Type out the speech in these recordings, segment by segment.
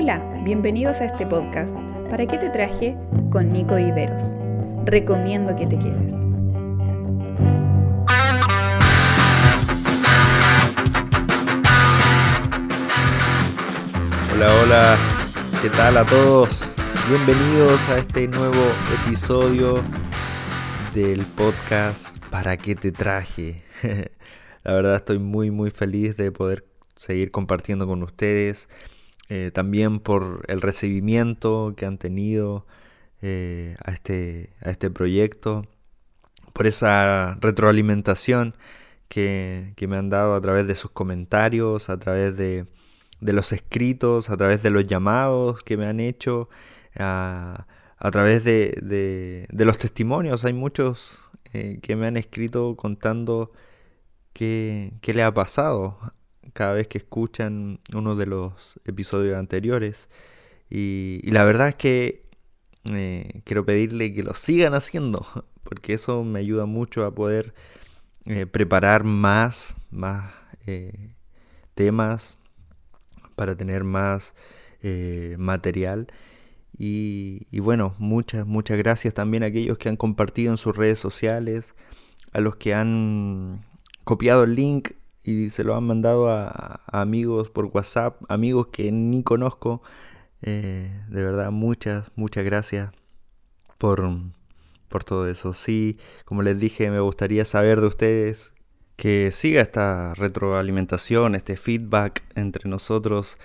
Hola, bienvenidos a este podcast. ¿Para qué te traje? Con Nico Viveros. Recomiendo que te quedes. Hola, hola, ¿qué tal a todos? Bienvenidos a este nuevo episodio del podcast ¿Para qué te traje? La verdad estoy muy muy feliz de poder seguir compartiendo con ustedes. Eh, también por el recibimiento que han tenido eh, a, este, a este proyecto, por esa retroalimentación que, me han dado a través de sus comentarios, a través de, los escritos, a través de los llamados que me han hecho, a, través de, los testimonios. Hay muchos eh, que me han escrito contando qué, qué le ha pasado cada vez que escuchan uno de los episodios anteriores. Y, la verdad es que eh, quiero pedirle que lo sigan haciendo, porque eso me ayuda mucho a poder eh, preparar más, más eh, temas, para tener más material. Y, y, bueno, muchas, muchas gracias también a aquellos que han compartido en sus redes sociales, a los que han copiado el link y se lo han mandado a, amigos por WhatsApp, amigos que ni conozco. Eh, de verdad, muchas, muchas gracias por, por todo eso. Sí, como les dije, me gustaría saber de ustedes que siga esta retroalimentación, este feedback entre nosotros.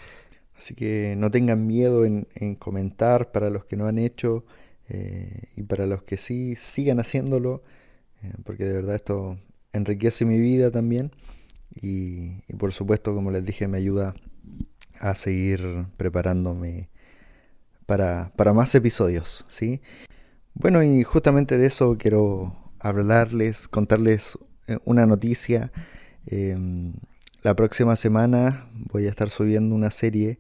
Así que no tengan miedo en, comentar para los que no han hecho eh, y para los que sí, sigan haciéndolo, eh, porque de verdad esto enriquece mi vida también. Y, por supuesto, como les dije, me ayuda a seguir preparándome para, más episodios, ¿sí? Bueno, y justamente de eso quiero hablarles, contarles eh, una noticia. Em, la próxima semana voy a estar subiendo una serie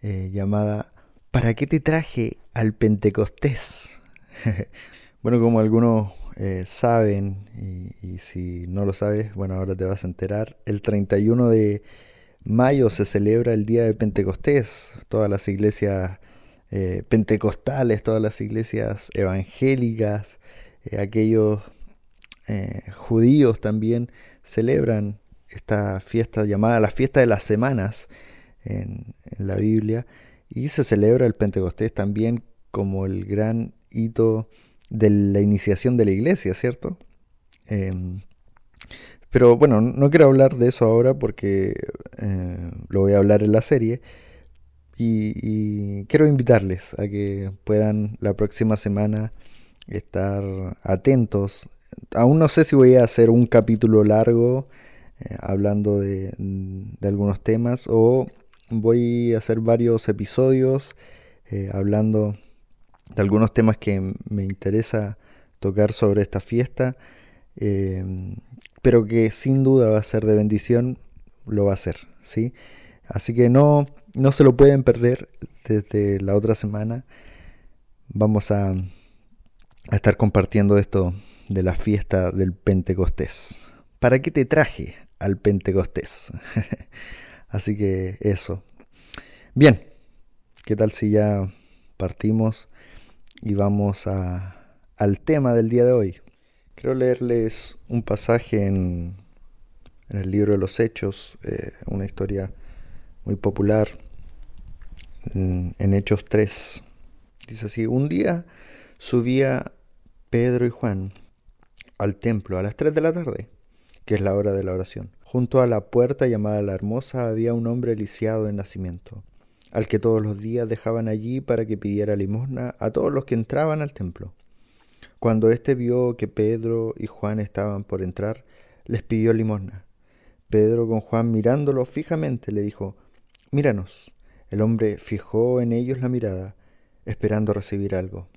eh, llamada ¿Para qué te traje al Pentecostés? bueno, como algunos eh, saben, si no lo sabes, bueno, ahora te vas a enterar, el 31 de mayo se celebra el Día de Pentecostés. Todas las iglesias eh, pentecostales, todas las iglesias evangélicas, eh, aquellos judíos también celebran esta fiesta llamada la fiesta de las semanas en, en la Biblia y se celebra el Pentecostés también como el gran hito de la iniciación de la iglesia, ¿cierto? Em, pero bueno, no quiero hablar de eso ahora porque eh, lo voy a hablar en la serie. Y, quiero invitarles a que puedan la próxima semana estar atentos. Aún no sé si voy a hacer un capítulo largo eh, hablando de, algunos temas o voy a hacer varios episodios eh, hablando de algunos temas que me interesa tocar sobre esta fiesta, em, pero que sin duda va a ser de bendición, lo va a ser, ¿sí? Así que no, no se lo pueden perder desde la otra semana. Vamos a, a estar compartiendo esto de la fiesta del Pentecostés. ¿Para qué te traje al Pentecostés? Así que eso. Bien, ¿qué tal si ya partimos y vamos a, al tema del día de hoy. Quiero leerles un pasaje en, en el libro de los Hechos, eh, una historia muy popular en, en Hechos 3. Dice así, un día subía Pedro y Juan al templo a las 3 de la tarde, que es la hora de la oración. Junto a la puerta llamada la Hermosa había un hombre lisiado de nacimiento al que todos los días dejaban allí para que pidiera limosna a todos los que entraban al templo. Cuando éste vio que Pedro y Juan estaban por entrar, les pidió limosna. Pedro con Juan mirándolo fijamente le dijo, Míranos. El hombre fijó en ellos la mirada, esperando recibir algo.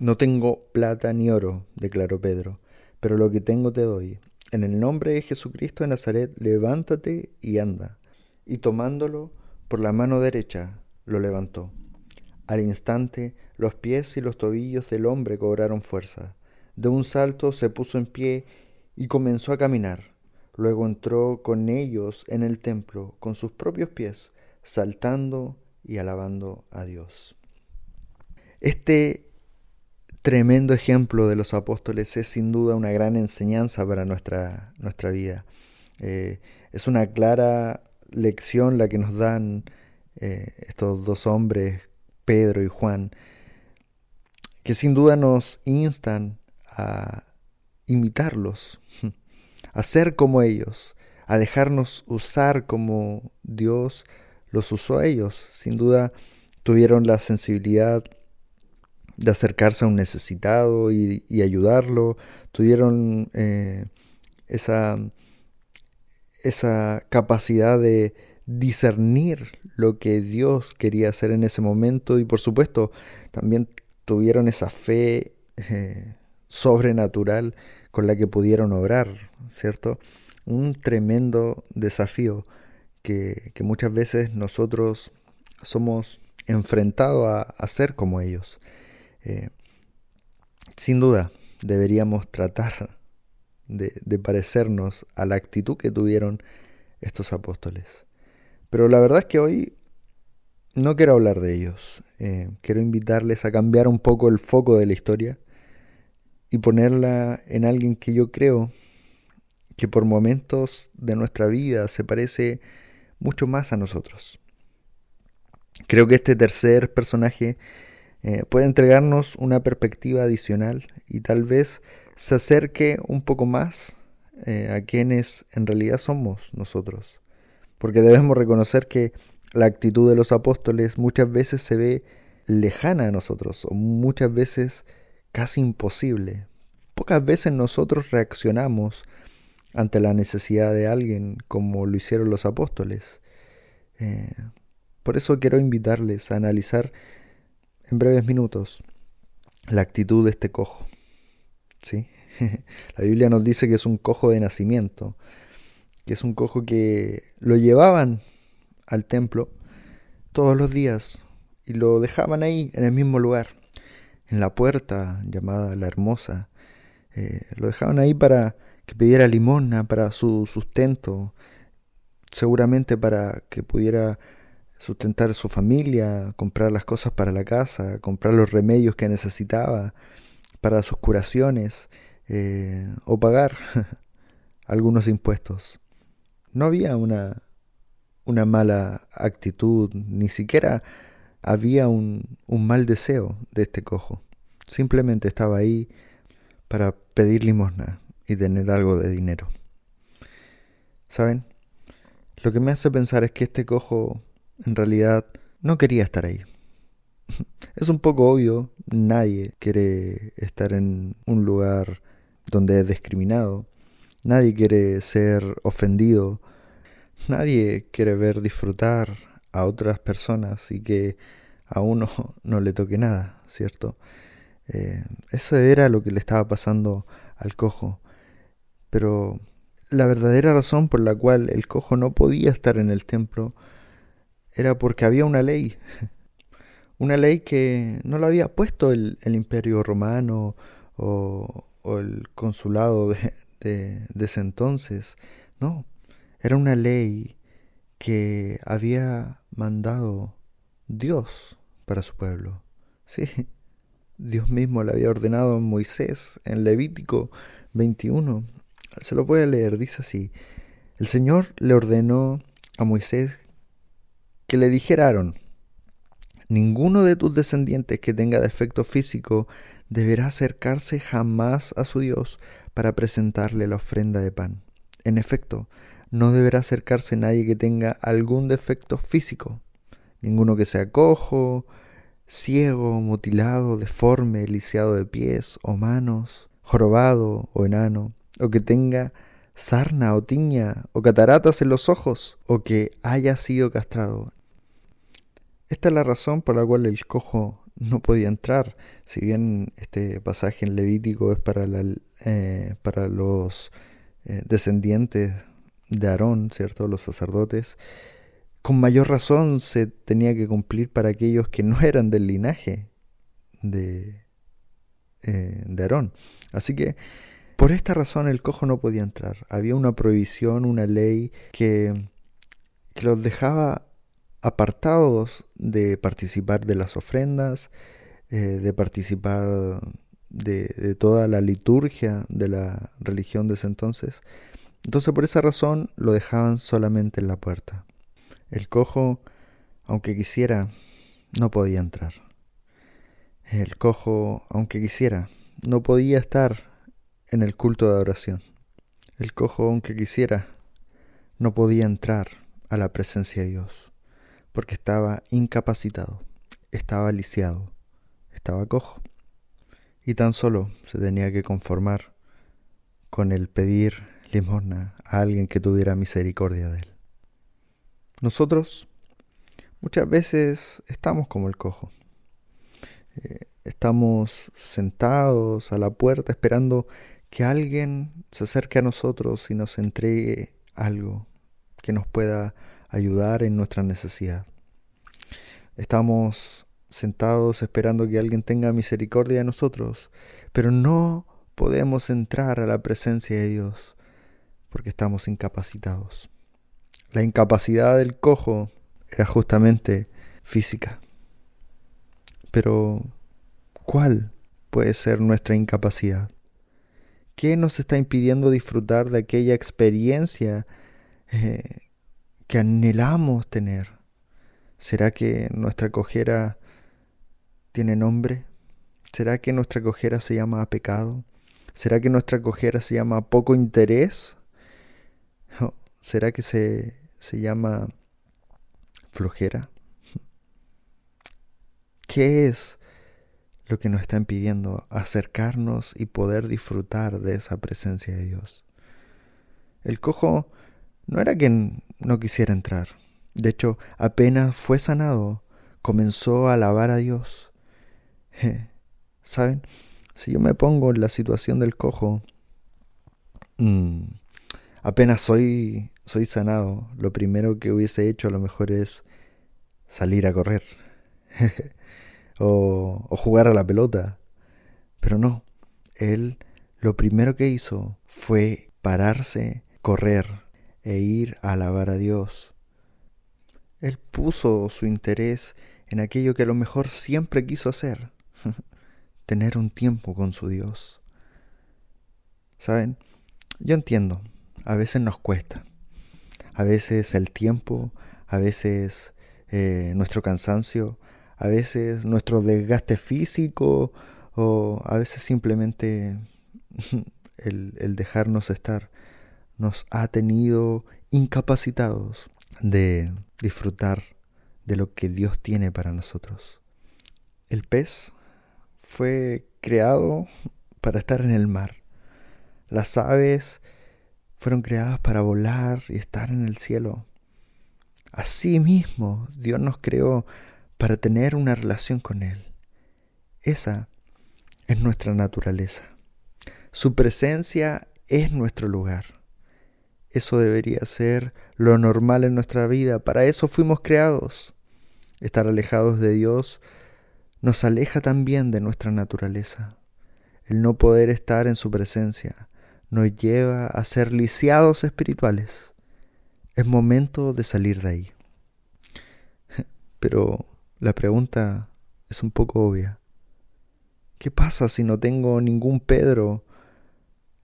No tengo plata ni oro, declaró Pedro, pero lo que tengo te doy. En el nombre de Jesucristo de Nazaret, levántate y anda. Y tomándolo, por la mano derecha lo levantó. Al instante los pies y los tobillos del hombre cobraron fuerza. De un salto se puso en pie y comenzó a caminar. Luego entró con ellos en el templo con sus propios pies, saltando y alabando a Dios. Este tremendo ejemplo de los apóstoles es sin duda una gran enseñanza para nuestra, nuestra vida. Eh, es una clara lección la que nos dan eh, estos dos hombres, Pedro y Juan, que sin duda nos instan a imitarlos, a ser como ellos, a dejarnos usar como Dios los usó a ellos. Sin duda tuvieron la sensibilidad de acercarse a un necesitado y, ayudarlo, tuvieron eh, esa, esa capacidad de discernir lo que Dios quería hacer en ese momento y por supuesto también tuvieron esa fe eh, sobrenatural con la que pudieron obrar, ¿cierto? Un tremendo desafío que, muchas veces nosotros somos enfrentados a, ser como ellos. Eh, sin duda, deberíamos tratar de, parecernos a la actitud que tuvieron estos apóstoles. Pero la verdad es que hoy no quiero hablar de ellos. Eh, quiero invitarles a cambiar un poco el foco de la historia y ponerla en alguien que yo creo que por momentos de nuestra vida se parece mucho más a nosotros. Creo que este tercer personaje eh, puede entregarnos una perspectiva adicional y tal vez se acerque un poco más eh, a quienes en realidad somos nosotros. Porque debemos reconocer que la actitud de los apóstoles muchas veces se ve lejana a nosotros o muchas veces casi imposible. Pocas veces nosotros reaccionamos ante la necesidad de alguien como lo hicieron los apóstoles. Eh, por eso quiero invitarles a analizar en breves minutos la actitud de este cojo. ¿Sí? la Biblia nos dice que es un cojo de nacimiento, que es un cojo que lo llevaban al templo todos los días y lo dejaban ahí en el mismo lugar, en la puerta llamada la hermosa. Eh, lo dejaban ahí para que pidiera limosna para su sustento, seguramente para que pudiera sustentar su familia, comprar las cosas para la casa, comprar los remedios que necesitaba para sus curaciones eh, o pagar algunos impuestos. No había una, una mala actitud, ni siquiera había un, un mal deseo de este cojo. Simplemente estaba ahí para pedir limosna y tener algo de dinero. ¿Saben? Lo que me hace pensar es que este cojo en realidad no quería estar ahí. Es un poco obvio, nadie quiere estar en un lugar donde es discriminado, nadie quiere ser ofendido, nadie quiere ver disfrutar a otras personas y que a uno no le toque nada, ¿cierto? Eh, eso era lo que le estaba pasando al cojo. Pero la verdadera razón por la cual el cojo no podía estar en el templo era porque había una ley. Una ley que no la había puesto el, imperio romano o, el consulado de, de ese entonces. No, era una ley que había mandado Dios para su pueblo. Sí, Dios mismo le había ordenado a Moisés en Levítico 21. Se lo voy a leer, dice así. El Señor le ordenó a Moisés que le dijeraron, ninguno de tus descendientes que tenga defecto físico deberá acercarse jamás a su Dios para presentarle la ofrenda de pan. En efecto, no deberá acercarse nadie que tenga algún defecto físico, ninguno que sea cojo, ciego, mutilado, deforme, lisiado de pies o manos, jorobado o enano, o que tenga sarna o tiña o cataratas en los ojos, o que haya sido castrado. Esta es la razón por la cual el cojo no podía entrar. Si bien este pasaje en Levítico es para, eh, para los eh, descendientes de Aarón, ¿cierto? Los sacerdotes, con mayor razón se tenía que cumplir para aquellos que no eran del linaje de, eh, de Aarón. Así que por esta razón el cojo no podía entrar. Había una prohibición, una ley que, que los dejaba apartados de participar de las ofrendas, eh, de participar de, toda la liturgia de la religión de ese entonces. Entonces por esa razón lo dejaban solamente en la puerta. El cojo, aunque quisiera, no podía entrar. El cojo, aunque quisiera, no podía estar en el culto de adoración. El cojo, aunque quisiera, no podía entrar a la presencia de Dios, porque estaba incapacitado, estaba lisiado, estaba cojo y tan solo se tenía que conformar con el pedir limosna a alguien que tuviera misericordia de él. Nosotros muchas veces estamos como el cojo. Eh, estamos sentados a la puerta esperando que alguien se acerque a nosotros y nos entregue algo que nos pueda ayudar en nuestra necesidad. Estamos sentados esperando que alguien tenga misericordia de nosotros, pero no podemos entrar a la presencia de Dios porque estamos incapacitados. La incapacidad del cojo era justamente física. Pero, ¿cuál puede ser nuestra incapacidad? ¿Qué nos está impidiendo disfrutar de aquella experiencia eh, que anhelamos tener? ¿Será que nuestra cojera tiene nombre? ¿Será que nuestra cojera se llama pecado? ¿Será que nuestra cojera se llama poco interés? ¿Será que se, se llama flojera? ¿Qué es lo que nos está impidiendo acercarnos y poder disfrutar de esa presencia de Dios? El cojo no era que no quisiera entrar. De hecho, apenas fue sanado, comenzó a alabar a Dios ¿Saben? Si yo me pongo en la situación del cojo, mm, apenas soy, soy sanado, lo primero que hubiese hecho a lo mejor es salir a correr o, o jugar a la pelota. Pero no, él lo primero que hizo fue pararse, correr e ir a alabar a Dios. Él puso su interés en aquello que a lo mejor siempre quiso hacer, tener un tiempo con su Dios. ¿Saben? Yo entiendo, a veces nos cuesta. A veces el tiempo, a veces eh, nuestro cansancio, a veces nuestro desgaste físico o a veces simplemente el, el dejarnos estar nos ha tenido incapacitados de disfrutar de lo que Dios tiene para nosotros. El pez fue creado para estar en el mar. Las aves fueron creadas para volar y estar en el cielo. Asimismo, Dios nos creó para tener una relación con Él. Esa es nuestra naturaleza. Su presencia es nuestro lugar. Eso debería ser lo normal en nuestra vida. Para eso fuimos creados. Estar alejados de Dios nos aleja también de nuestra naturaleza. El no poder estar en su presencia nos lleva a ser lisiados espirituales. Es momento de salir de ahí. Pero la pregunta es un poco obvia. ¿Qué pasa si no tengo ningún Pedro,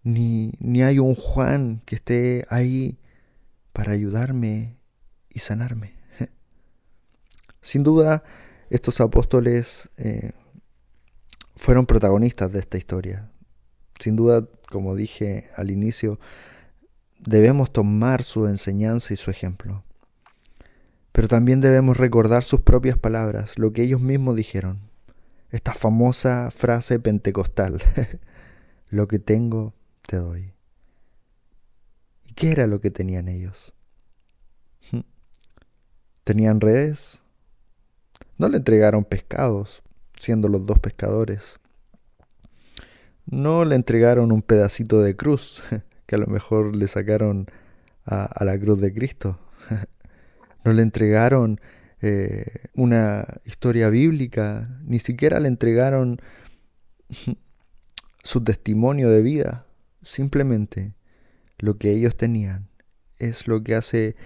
ni, ni hay un Juan que esté ahí para ayudarme y sanarme? Sin duda, estos apóstoles eh, fueron protagonistas de esta historia. Sin duda, como dije al inicio, debemos tomar su enseñanza y su ejemplo. Pero también debemos recordar sus propias palabras, lo que ellos mismos dijeron. Esta famosa frase pentecostal, lo que tengo, te doy. ¿Y qué era lo que tenían ellos? ¿Tenían redes? No le entregaron pescados, siendo los dos pescadores. No le entregaron un pedacito de cruz, que a lo mejor le sacaron a, la cruz de Cristo. No le entregaron eh, una historia bíblica, ni siquiera le entregaron su testimonio de vida. Simplemente lo que ellos tenían es lo que hace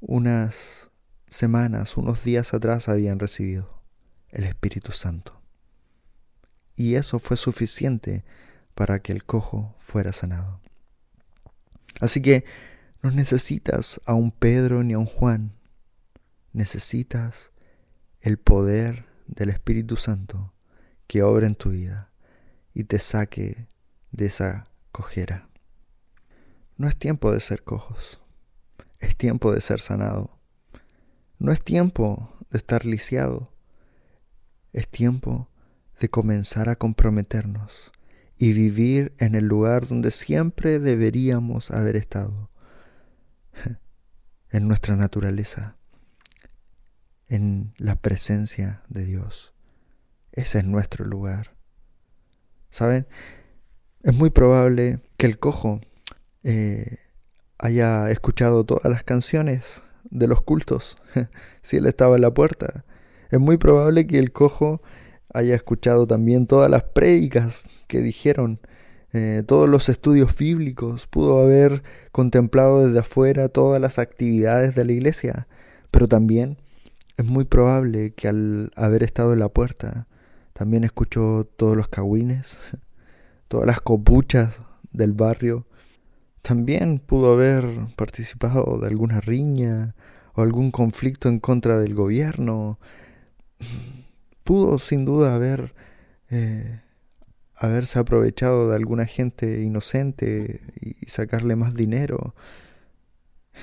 unas semanas, unos días atrás habían recibido, el Espíritu Santo. Y eso fue suficiente para que el cojo fuera sanado. Así que no necesitas a un Pedro ni a un Juan, necesitas el poder del Espíritu Santo que obra en tu vida y te saque de esa cojera. No es tiempo de ser cojos, es tiempo de ser sanado. No es tiempo de estar lisiado, es tiempo de comenzar a comprometernos y vivir en el lugar donde siempre deberíamos haber estado, en nuestra naturaleza, en la presencia de Dios. Ese es nuestro lugar. ¿Saben? Es muy probable que el cojo eh, haya escuchado todas las canciones de los cultos, si él estaba en la puerta. Es muy probable que el cojo haya escuchado también todas las prédicas que dijeron, eh, todos los estudios bíblicos, pudo haber contemplado desde afuera todas las actividades de la iglesia, pero también es muy probable que al haber estado en la puerta, también escuchó todos los cagüines, todas las copuchas del barrio. También pudo haber participado de alguna riña o algún conflicto en contra del gobierno. Pudo sin duda haber eh, haberse aprovechado de alguna gente inocente y sacarle más dinero.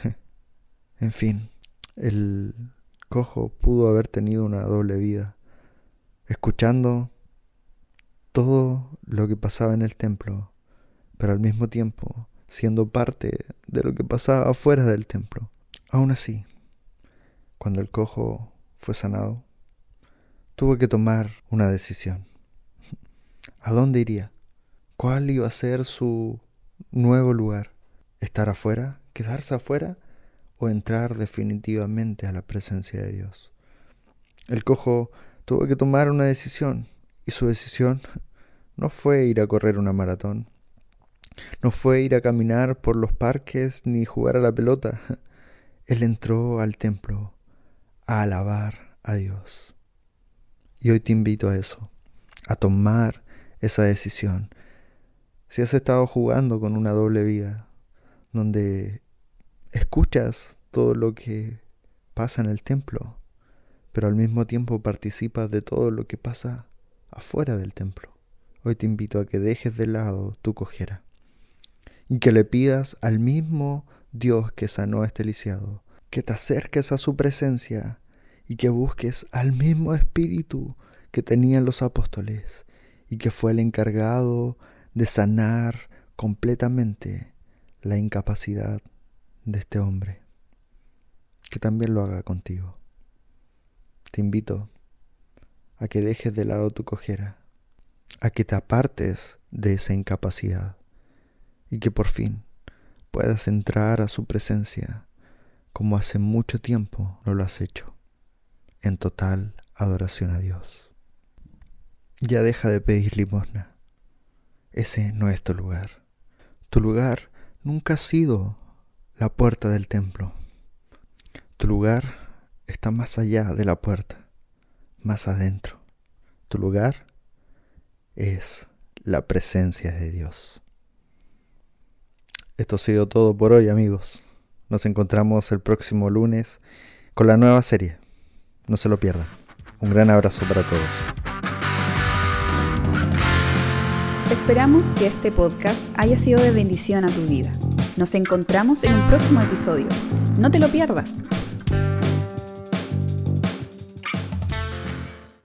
en fin, el cojo pudo haber tenido una doble vida, escuchando todo lo que pasaba en el templo, pero al mismo tiempo siendo parte de lo que pasaba afuera del templo. Aún así, cuando el cojo fue sanado, tuvo que tomar una decisión. ¿A dónde iría? ¿Cuál iba a ser su nuevo lugar? ¿Estar afuera? ¿Quedarse afuera? ¿O entrar definitivamente a la presencia de Dios? El cojo tuvo que tomar una decisión y su decisión no fue ir a correr una maratón, no fue ir a caminar por los parques ni jugar a la pelota. Él entró al templo a alabar a Dios. Y hoy te invito a eso, a tomar esa decisión. Si has estado jugando con una doble vida, donde escuchas todo lo que pasa en el templo, pero al mismo tiempo participas de todo lo que pasa afuera del templo. Hoy te invito a que dejes de lado tu cojera y que le pidas al mismo Dios que sanó a este lisiado, que te acerques a su presencia y que busques al mismo Espíritu que tenían los apóstoles y que fue el encargado de sanar completamente la incapacidad de este hombre. Que también lo haga contigo. Te invito a que dejes de lado tu cojera, a que te apartes de esa incapacidad y que por fin puedas entrar a su presencia como hace mucho tiempo no lo has hecho, en total adoración a Dios. Ya deja de pedir limosna. Ese no es tu lugar. Tu lugar nunca ha sido la puerta del templo. Tu lugar está más allá de la puerta, más adentro. Tu lugar es la presencia de Dios. Esto ha sido todo por hoy amigos. Nos encontramos el próximo lunes con la nueva serie. No se lo pierdan. Un gran abrazo para todos. Esperamos que este podcast haya sido de bendición a tu vida. Nos encontramos en un próximo episodio. No te lo pierdas.